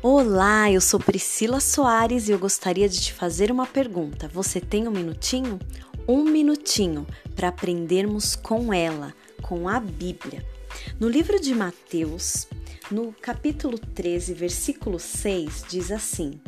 Olá, eu sou Priscila Soares e eu gostaria de te fazer uma pergunta. Você tem um minutinho? Um minutinho para aprendermos com ela, com a Bíblia. No livro de Mateus, no capítulo 13, versículo 6, diz assim: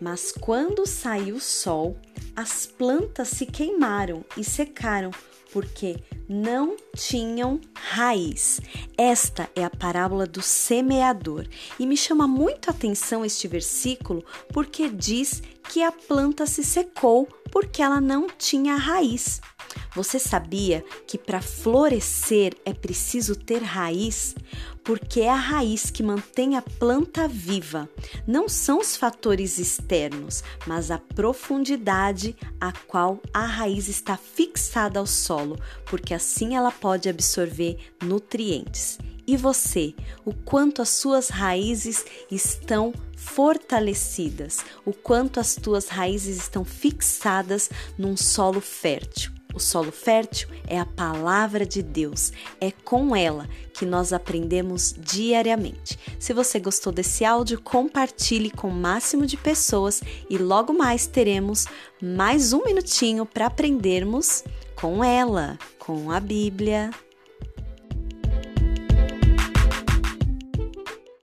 Mas quando saiu o sol, as plantas se queimaram e secaram, porque não tinham raiz. Esta é a parábola do semeador e me chama muito a atenção este versículo porque diz que a planta se secou porque ela não tinha raiz. Você sabia que para florescer é preciso ter raiz? Porque é a raiz que mantém a planta viva. Não são os fatores externos, mas a profundidade a qual a raiz está fixada ao solo, porque assim ela pode absorver nutrientes. E você, o quanto as suas raízes estão fortalecidas, o quanto as tuas raízes estão fixadas num solo fértil. O solo fértil é a palavra de Deus, é com ela que nós aprendemos diariamente. Se você gostou desse áudio, compartilhe com o máximo de pessoas e logo mais teremos mais um minutinho para aprendermos com ela, com a Bíblia.